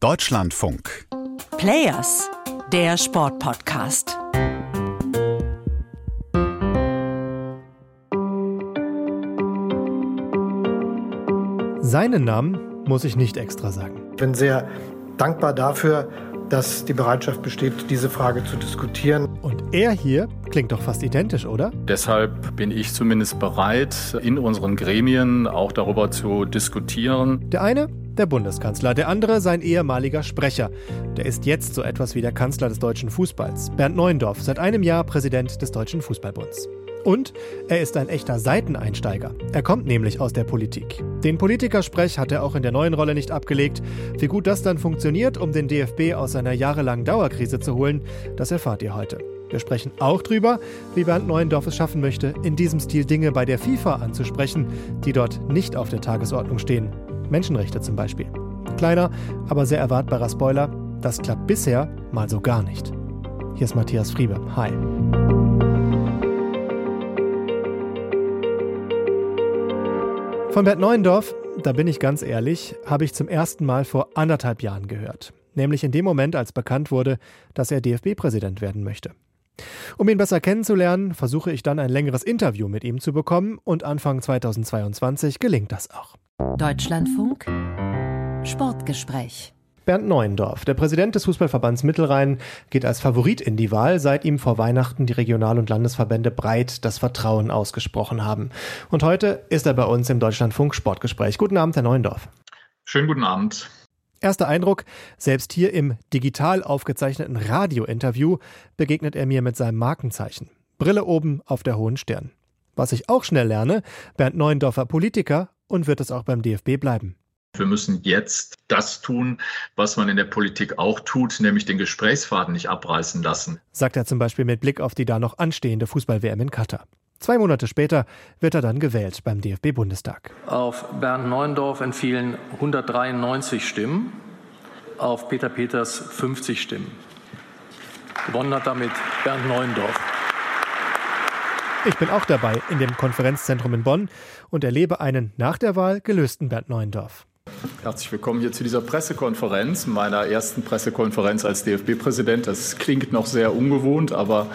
Deutschlandfunk. Players, der Sportpodcast. Seinen Namen muss ich nicht extra sagen. Ich bin sehr dankbar dafür, dass die Bereitschaft besteht, diese Frage zu diskutieren. Und er hier klingt doch fast identisch, oder? Deshalb bin ich zumindest bereit, in unseren Gremien auch darüber zu diskutieren. Der eine, der Bundeskanzler, der andere sein ehemaliger Sprecher. Der ist jetzt so etwas wie der Kanzler des deutschen Fußballs, Bernd Neuendorf, seit einem Jahr Präsident des Deutschen Fußballbunds. Und er ist ein echter Seiteneinsteiger. Er kommt nämlich aus der Politik. Den Politikersprech hat er auch in der neuen Rolle nicht abgelegt. Wie gut das dann funktioniert, um den DFB aus seiner jahrelangen Dauerkrise zu holen, das erfahrt ihr heute. Wir sprechen auch drüber, wie Bernd Neuendorf es schaffen möchte, in diesem Stil Dinge bei der FIFA anzusprechen, die dort nicht auf der Tagesordnung stehen. Menschenrechte zum Beispiel. Kleiner, aber sehr erwartbarer Spoiler, das klappt bisher mal so gar nicht. Hier ist Matthias Friebe. Hi. Von Bert Neuendorf, da bin ich ganz ehrlich, habe ich zum ersten Mal vor anderthalb Jahren gehört. Nämlich in dem Moment, als bekannt wurde, dass er DFB-Präsident werden möchte. Um ihn besser kennenzulernen, versuche ich dann ein längeres Interview mit ihm zu bekommen und Anfang 2022 gelingt das auch. Deutschlandfunk Sportgespräch Bernd Neuendorf, der Präsident des Fußballverbands Mittelrhein, geht als Favorit in die Wahl, seit ihm vor Weihnachten die Regional- und Landesverbände breit das Vertrauen ausgesprochen haben. Und heute ist er bei uns im Deutschlandfunk Sportgespräch. Guten Abend, Herr Neuendorf. Schönen guten Abend. Erster Eindruck, selbst hier im digital aufgezeichneten Radiointerview begegnet er mir mit seinem Markenzeichen. Brille oben auf der hohen Stirn. Was ich auch schnell lerne, Bernd Neuendorfer Politiker und wird es auch beim DFB bleiben. Wir müssen jetzt das tun, was man in der Politik auch tut, nämlich den Gesprächsfaden nicht abreißen lassen. Sagt er zum Beispiel mit Blick auf die da noch anstehende Fußball-WM in Katar. Zwei Monate später wird er dann gewählt beim DFB-Bundestag. Auf Bernd Neuendorf entfielen 193 Stimmen, auf Peter Peters 50 Stimmen. Gewonnen hat damit Bernd Neuendorf. Ich bin auch dabei in dem Konferenzzentrum in Bonn und erlebe einen nach der Wahl gelösten Bernd Neuendorf. Herzlich willkommen hier zu dieser Pressekonferenz, meiner ersten Pressekonferenz als DFB-Präsident. Das klingt noch sehr ungewohnt, aber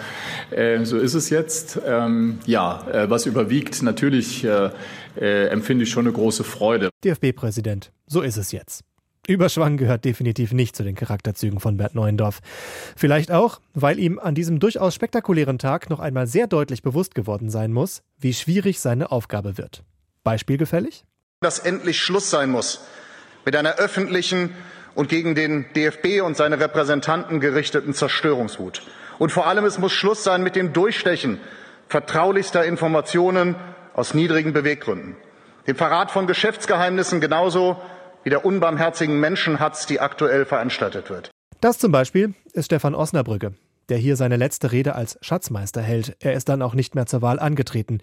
äh, so ist es jetzt. Ähm, ja, äh, was überwiegt, natürlich äh, äh empfinde ich schon eine große Freude. DFB-Präsident, so ist es jetzt. Überschwang gehört definitiv nicht zu den Charakterzügen von Bert Neuendorf. Vielleicht auch, weil ihm an diesem durchaus spektakulären Tag noch einmal sehr deutlich bewusst geworden sein muss, wie schwierig seine Aufgabe wird. Beispielgefällig? Dass endlich Schluss sein muss mit einer öffentlichen und gegen den DFB und seine Repräsentanten gerichteten Zerstörungswut. Und vor allem, es muss Schluss sein mit dem Durchstechen vertraulichster Informationen aus niedrigen Beweggründen. Dem Verrat von Geschäftsgeheimnissen genauso wie der unbarmherzigen Menschenhatz, die aktuell veranstaltet wird. Das zum Beispiel ist Stefan Osnabrücke, der hier seine letzte Rede als Schatzmeister hält. Er ist dann auch nicht mehr zur Wahl angetreten.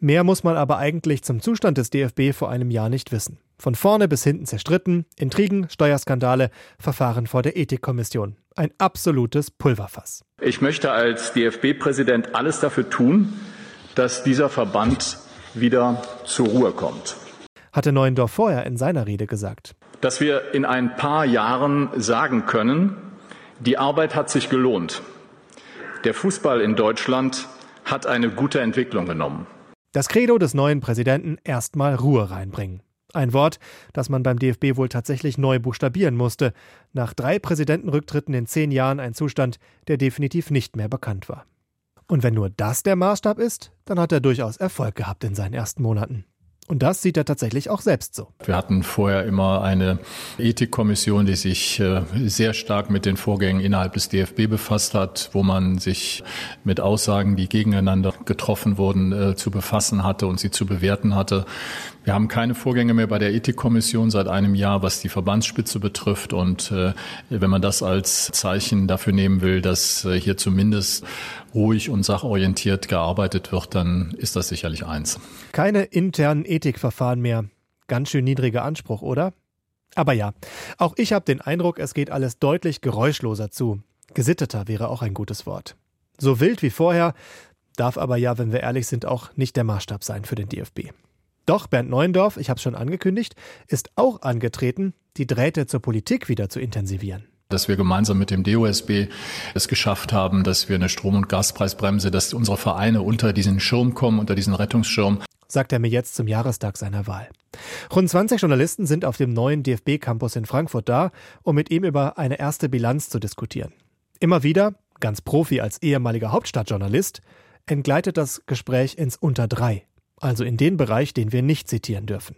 Mehr muss man aber eigentlich zum Zustand des DFB vor einem Jahr nicht wissen. Von vorne bis hinten zerstritten, Intrigen, Steuerskandale, Verfahren vor der Ethikkommission. Ein absolutes Pulverfass. Ich möchte als DFB-Präsident alles dafür tun, dass dieser Verband wieder zur Ruhe kommt hatte Neuendorf vorher in seiner Rede gesagt. Dass wir in ein paar Jahren sagen können, die Arbeit hat sich gelohnt. Der Fußball in Deutschland hat eine gute Entwicklung genommen. Das Credo des neuen Präsidenten erstmal Ruhe reinbringen. Ein Wort, das man beim DFB wohl tatsächlich neu buchstabieren musste. Nach drei Präsidentenrücktritten in zehn Jahren ein Zustand, der definitiv nicht mehr bekannt war. Und wenn nur das der Maßstab ist, dann hat er durchaus Erfolg gehabt in seinen ersten Monaten. Und das sieht er tatsächlich auch selbst so. Wir hatten vorher immer eine Ethikkommission, die sich äh, sehr stark mit den Vorgängen innerhalb des DFB befasst hat, wo man sich mit Aussagen, die gegeneinander getroffen wurden, äh, zu befassen hatte und sie zu bewerten hatte. Wir haben keine Vorgänge mehr bei der Ethikkommission seit einem Jahr, was die Verbandsspitze betrifft. Und äh, wenn man das als Zeichen dafür nehmen will, dass hier zumindest ruhig und sachorientiert gearbeitet wird, dann ist das sicherlich eins. Keine internen Ethikverfahren mehr. Ganz schön niedriger Anspruch, oder? Aber ja, auch ich habe den Eindruck, es geht alles deutlich geräuschloser zu. Gesitteter wäre auch ein gutes Wort. So wild wie vorher, darf aber ja, wenn wir ehrlich sind, auch nicht der Maßstab sein für den DFB. Doch Bernd Neuendorf, ich habe es schon angekündigt, ist auch angetreten, die Drähte zur Politik wieder zu intensivieren dass wir gemeinsam mit dem DOSB es geschafft haben, dass wir eine Strom- und Gaspreisbremse, dass unsere Vereine unter diesen Schirm kommen, unter diesen Rettungsschirm. Sagt er mir jetzt zum Jahrestag seiner Wahl. Rund 20 Journalisten sind auf dem neuen DFB-Campus in Frankfurt da, um mit ihm über eine erste Bilanz zu diskutieren. Immer wieder, ganz Profi als ehemaliger Hauptstadtjournalist, entgleitet das Gespräch ins Unter drei, also in den Bereich, den wir nicht zitieren dürfen.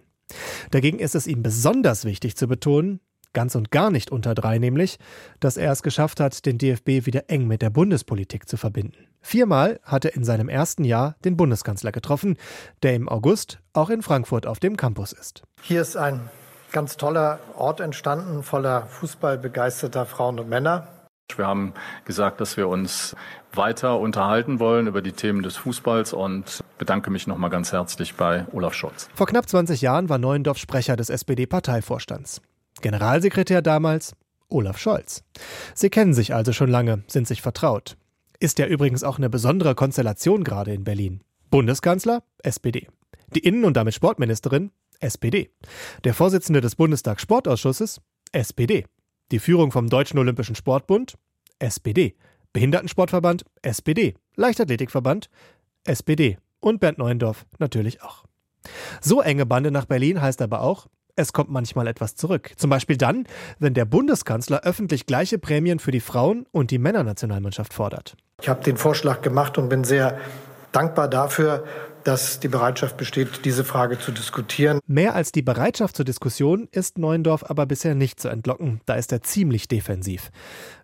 Dagegen ist es ihm besonders wichtig zu betonen, ganz und gar nicht unter drei nämlich, dass er es geschafft hat, den DFB wieder eng mit der Bundespolitik zu verbinden. Viermal hat er in seinem ersten Jahr den Bundeskanzler getroffen, der im August auch in Frankfurt auf dem Campus ist. Hier ist ein ganz toller Ort entstanden, voller fußballbegeisterter Frauen und Männer. Wir haben gesagt, dass wir uns weiter unterhalten wollen über die Themen des Fußballs und bedanke mich nochmal ganz herzlich bei Olaf Scholz. Vor knapp 20 Jahren war Neuendorf Sprecher des SPD-Parteivorstands. Generalsekretär damals Olaf Scholz. Sie kennen sich also schon lange, sind sich vertraut. Ist ja übrigens auch eine besondere Konstellation gerade in Berlin. Bundeskanzler, SPD. Die Innen- und damit Sportministerin, SPD. Der Vorsitzende des Bundestag-Sportausschusses, SPD. Die Führung vom Deutschen Olympischen Sportbund, SPD. Behindertensportverband, SPD. Leichtathletikverband, SPD. Und Bernd Neuendorf natürlich auch. So enge Bande nach Berlin heißt aber auch, es kommt manchmal etwas zurück. Zum Beispiel dann, wenn der Bundeskanzler öffentlich gleiche Prämien für die Frauen- und die Männernationalmannschaft fordert. Ich habe den Vorschlag gemacht und bin sehr dankbar dafür, dass die Bereitschaft besteht, diese Frage zu diskutieren. Mehr als die Bereitschaft zur Diskussion ist Neuendorf aber bisher nicht zu entlocken. Da ist er ziemlich defensiv.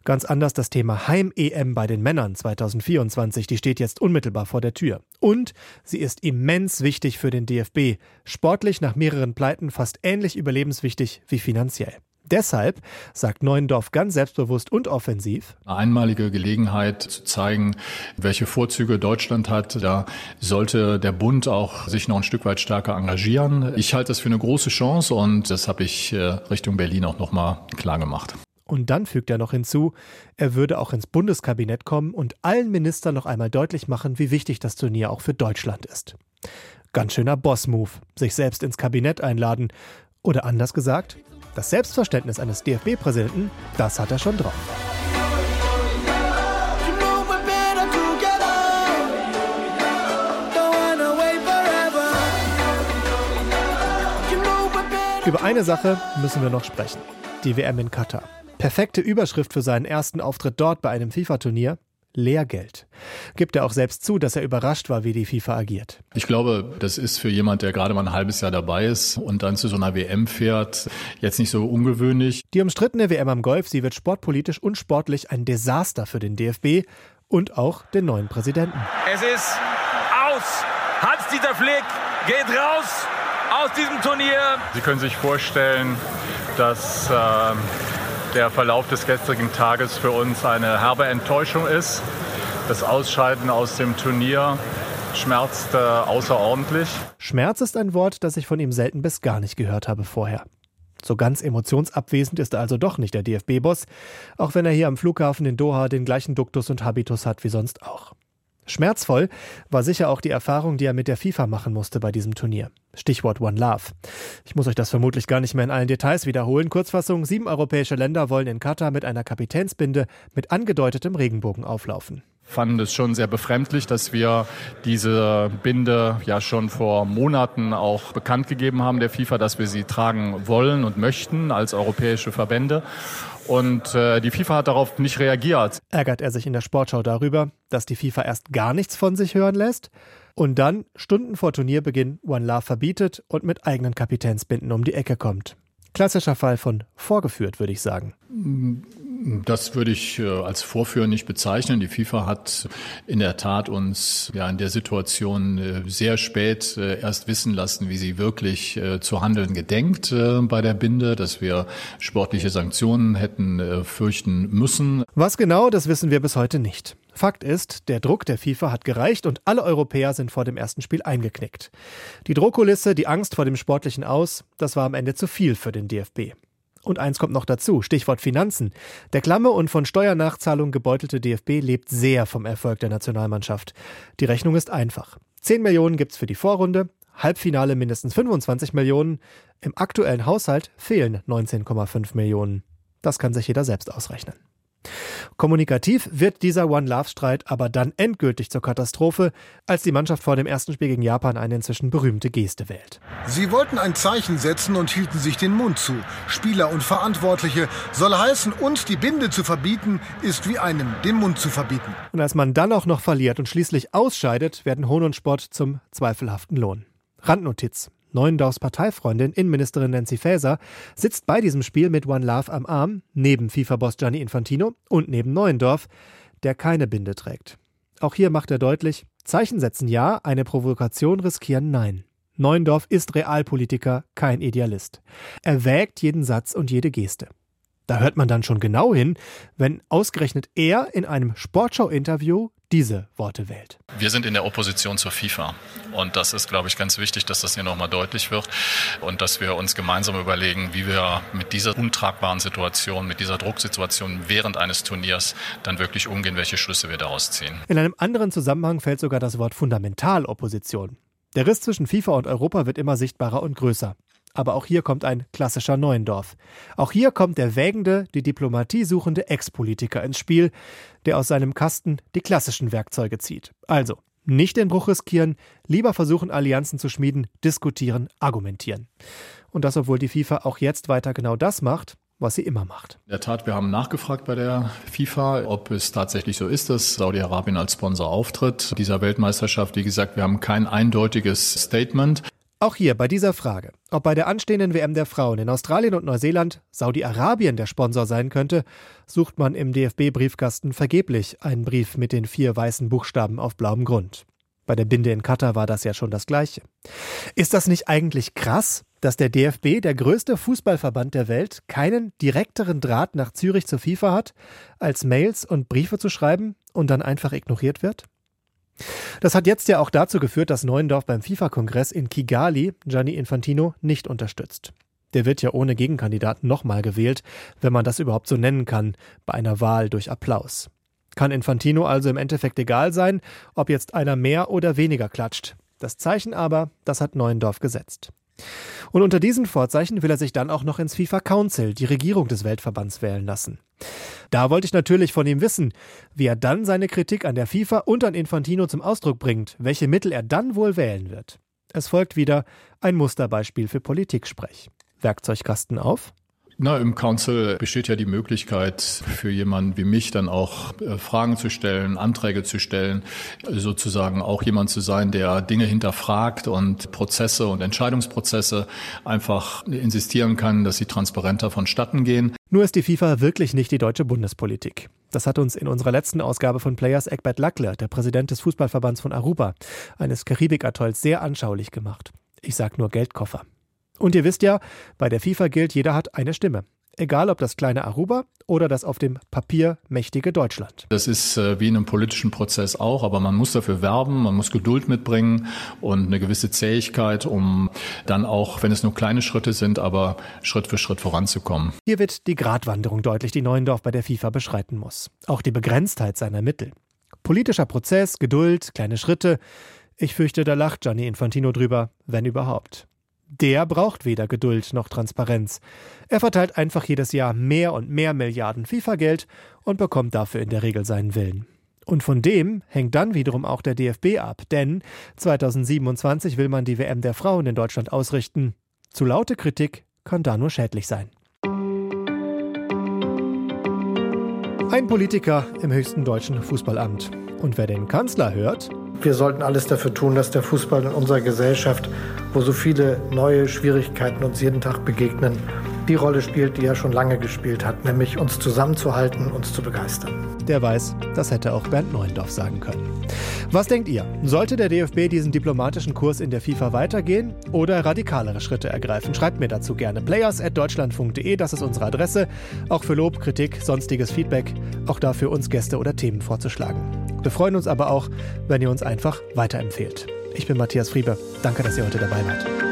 Ganz anders das Thema Heim-EM bei den Männern 2024. Die steht jetzt unmittelbar vor der Tür. Und sie ist immens wichtig für den DFB. Sportlich nach mehreren Pleiten fast ähnlich überlebenswichtig wie finanziell. Deshalb, sagt Neuendorf ganz selbstbewusst und offensiv, eine einmalige Gelegenheit zu zeigen, welche Vorzüge Deutschland hat. Da sollte der Bund auch sich noch ein Stück weit stärker engagieren. Ich halte das für eine große Chance und das habe ich äh, Richtung Berlin auch nochmal klar gemacht. Und dann fügt er noch hinzu, er würde auch ins Bundeskabinett kommen und allen Ministern noch einmal deutlich machen, wie wichtig das Turnier auch für Deutschland ist. Ganz schöner Boss-Move, sich selbst ins Kabinett einladen. Oder anders gesagt, das Selbstverständnis eines DFB-Präsidenten, das hat er schon drauf. Über eine Sache müssen wir noch sprechen. Die WM in Katar. Perfekte Überschrift für seinen ersten Auftritt dort bei einem FIFA-Turnier. Lehrgeld. Gibt er auch selbst zu, dass er überrascht war, wie die FIFA agiert. Ich glaube, das ist für jemand, der gerade mal ein halbes Jahr dabei ist und dann zu so einer WM fährt, jetzt nicht so ungewöhnlich. Die umstrittene WM am Golf, sie wird sportpolitisch und sportlich ein Desaster für den DFB und auch den neuen Präsidenten. Es ist aus. Hans-Dieter Flick geht raus aus diesem Turnier. Sie können sich vorstellen, dass äh, der Verlauf des gestrigen Tages für uns eine herbe Enttäuschung ist. Das Ausscheiden aus dem Turnier schmerzt äh, außerordentlich. Schmerz ist ein Wort, das ich von ihm selten bis gar nicht gehört habe vorher. So ganz emotionsabwesend ist er also doch nicht der DFB-Boss, auch wenn er hier am Flughafen in Doha den gleichen Duktus und Habitus hat wie sonst auch. Schmerzvoll war sicher auch die Erfahrung, die er mit der FIFA machen musste bei diesem Turnier. Stichwort One Love. Ich muss euch das vermutlich gar nicht mehr in allen Details wiederholen. Kurzfassung, sieben europäische Länder wollen in Katar mit einer Kapitänsbinde mit angedeutetem Regenbogen auflaufen fanden es schon sehr befremdlich, dass wir diese Binde ja schon vor Monaten auch bekannt gegeben haben der FIFA, dass wir sie tragen wollen und möchten als europäische Verbände. Und äh, die FIFA hat darauf nicht reagiert. Ärgert er sich in der Sportschau darüber, dass die FIFA erst gar nichts von sich hören lässt und dann Stunden vor Turnierbeginn One Love verbietet und mit eigenen Kapitänsbinden um die Ecke kommt. Klassischer Fall von vorgeführt, würde ich sagen. Das würde ich äh, als Vorführen nicht bezeichnen. Die FIFA hat in der Tat uns ja in der Situation äh, sehr spät äh, erst wissen lassen, wie sie wirklich zu handeln gedenkt bei der Binde, dass wir sportliche Sanktionen hätten fürchten müssen. Was genau, das wissen wir bis heute nicht. Fakt ist, der Druck der FIFA hat gereicht und alle Europäer sind vor dem ersten Spiel eingeknickt. Die Druckkulisse, die Angst vor dem sportlichen Aus, das war am Ende zu viel für den DFB. Und eins kommt noch dazu, Stichwort Finanzen. Der klamme und von Steuernachzahlungen gebeutelte DFB lebt sehr vom Erfolg der Nationalmannschaft. Die Rechnung ist einfach. 10 Millionen gibt's für die Vorrunde, Halbfinale mindestens 25 Millionen. Im aktuellen Haushalt fehlen 19,5 Millionen. Das kann sich jeder selbst ausrechnen. Kommunikativ wird dieser One-Love-Streit aber dann endgültig zur Katastrophe, als die Mannschaft vor dem ersten Spiel gegen Japan eine inzwischen berühmte Geste wählt. Sie wollten ein Zeichen setzen und hielten sich den Mund zu. Spieler und Verantwortliche soll heißen, uns die Binde zu verbieten, ist wie einem den Mund zu verbieten. Und als man dann auch noch verliert und schließlich ausscheidet, werden Hohn und Spott zum zweifelhaften Lohn. Randnotiz. Neuendorfs Parteifreundin, Innenministerin Nancy Faeser, sitzt bei diesem Spiel mit One Love am Arm, neben FIFA-Boss Gianni Infantino und neben Neuendorf, der keine Binde trägt. Auch hier macht er deutlich, Zeichen setzen ja, eine Provokation riskieren nein. Neuendorf ist Realpolitiker, kein Idealist. Er wägt jeden Satz und jede Geste. Da hört man dann schon genau hin, wenn ausgerechnet er in einem Sportschau-Interview diese Worte wählt. Wir sind in der Opposition zur FIFA. Und das ist, glaube ich, ganz wichtig, dass das hier nochmal deutlich wird und dass wir uns gemeinsam überlegen, wie wir mit dieser untragbaren Situation, mit dieser Drucksituation während eines Turniers dann wirklich umgehen, welche Schlüsse wir daraus ziehen. In einem anderen Zusammenhang fällt sogar das Wort Fundamentalopposition. Der Riss zwischen FIFA und Europa wird immer sichtbarer und größer. Aber auch hier kommt ein klassischer Neuendorf. Auch hier kommt der wägende, die Diplomatie suchende Ex-Politiker ins Spiel, der aus seinem Kasten die klassischen Werkzeuge zieht. Also, nicht den Bruch riskieren, lieber versuchen, Allianzen zu schmieden, diskutieren, argumentieren. Und das, obwohl die FIFA auch jetzt weiter genau das macht, was sie immer macht. In der Tat, wir haben nachgefragt bei der FIFA, ob es tatsächlich so ist, dass Saudi-Arabien als Sponsor auftritt dieser Weltmeisterschaft. Wie gesagt, wir haben kein eindeutiges Statement. Auch hier bei dieser Frage, ob bei der anstehenden WM der Frauen in Australien und Neuseeland Saudi-Arabien der Sponsor sein könnte, sucht man im DFB-Briefkasten vergeblich einen Brief mit den vier weißen Buchstaben auf blauem Grund. Bei der Binde in Katar war das ja schon das Gleiche. Ist das nicht eigentlich krass, dass der DFB, der größte Fußballverband der Welt, keinen direkteren Draht nach Zürich zur FIFA hat, als Mails und Briefe zu schreiben und dann einfach ignoriert wird? Das hat jetzt ja auch dazu geführt, dass Neuendorf beim FIFA-Kongress in Kigali Gianni Infantino nicht unterstützt. Der wird ja ohne Gegenkandidaten nochmal gewählt, wenn man das überhaupt so nennen kann, bei einer Wahl durch Applaus. Kann Infantino also im Endeffekt egal sein, ob jetzt einer mehr oder weniger klatscht. Das Zeichen aber, das hat Neuendorf gesetzt. Und unter diesen Vorzeichen will er sich dann auch noch ins FIFA Council, die Regierung des Weltverbands, wählen lassen. Da wollte ich natürlich von ihm wissen, wie er dann seine Kritik an der FIFA und an Infantino zum Ausdruck bringt, welche Mittel er dann wohl wählen wird. Es folgt wieder ein Musterbeispiel für Politiksprech. Werkzeugkasten auf. Na, im Council besteht ja die Möglichkeit für jemanden wie mich dann auch äh, Fragen zu stellen, Anträge zu stellen, sozusagen auch jemand zu sein, der Dinge hinterfragt und Prozesse und Entscheidungsprozesse einfach insistieren kann, dass sie transparenter vonstatten gehen. Nur ist die FIFA wirklich nicht die deutsche Bundespolitik. Das hat uns in unserer letzten Ausgabe von Players Egbert Lackler, der Präsident des Fußballverbands von Aruba, eines Karibikatolls, sehr anschaulich gemacht. Ich sag nur Geldkoffer. Und ihr wisst ja, bei der FIFA gilt, jeder hat eine Stimme. Egal ob das kleine Aruba oder das auf dem Papier mächtige Deutschland. Das ist äh, wie in einem politischen Prozess auch, aber man muss dafür werben, man muss Geduld mitbringen und eine gewisse Zähigkeit, um dann auch, wenn es nur kleine Schritte sind, aber Schritt für Schritt voranzukommen. Hier wird die Gratwanderung deutlich, die Neuendorf bei der FIFA beschreiten muss. Auch die Begrenztheit seiner Mittel. Politischer Prozess, Geduld, kleine Schritte. Ich fürchte, da lacht Gianni Infantino drüber, wenn überhaupt. Der braucht weder Geduld noch Transparenz. Er verteilt einfach jedes Jahr mehr und mehr Milliarden FIFA-Geld und bekommt dafür in der Regel seinen Willen. Und von dem hängt dann wiederum auch der DFB ab, denn 2027 will man die WM der Frauen in Deutschland ausrichten. Zu laute Kritik kann da nur schädlich sein. Ein Politiker im höchsten deutschen Fußballamt. Und wer den Kanzler hört, wir sollten alles dafür tun, dass der Fußball in unserer Gesellschaft, wo so viele neue Schwierigkeiten uns jeden Tag begegnen, die Rolle spielt, die er schon lange gespielt hat, nämlich uns zusammenzuhalten, uns zu begeistern. Der weiß, das hätte auch Bernd Neuendorf sagen können. Was denkt ihr? Sollte der DFB diesen diplomatischen Kurs in der FIFA weitergehen oder radikalere Schritte ergreifen? Schreibt mir dazu gerne players@deutschlandfunk.de, das ist unsere Adresse. Auch für Lob, Kritik, sonstiges Feedback, auch dafür uns Gäste oder Themen vorzuschlagen. Wir freuen uns aber auch, wenn ihr uns einfach weiterempfehlt. Ich bin Matthias Friebe. Danke, dass ihr heute dabei wart.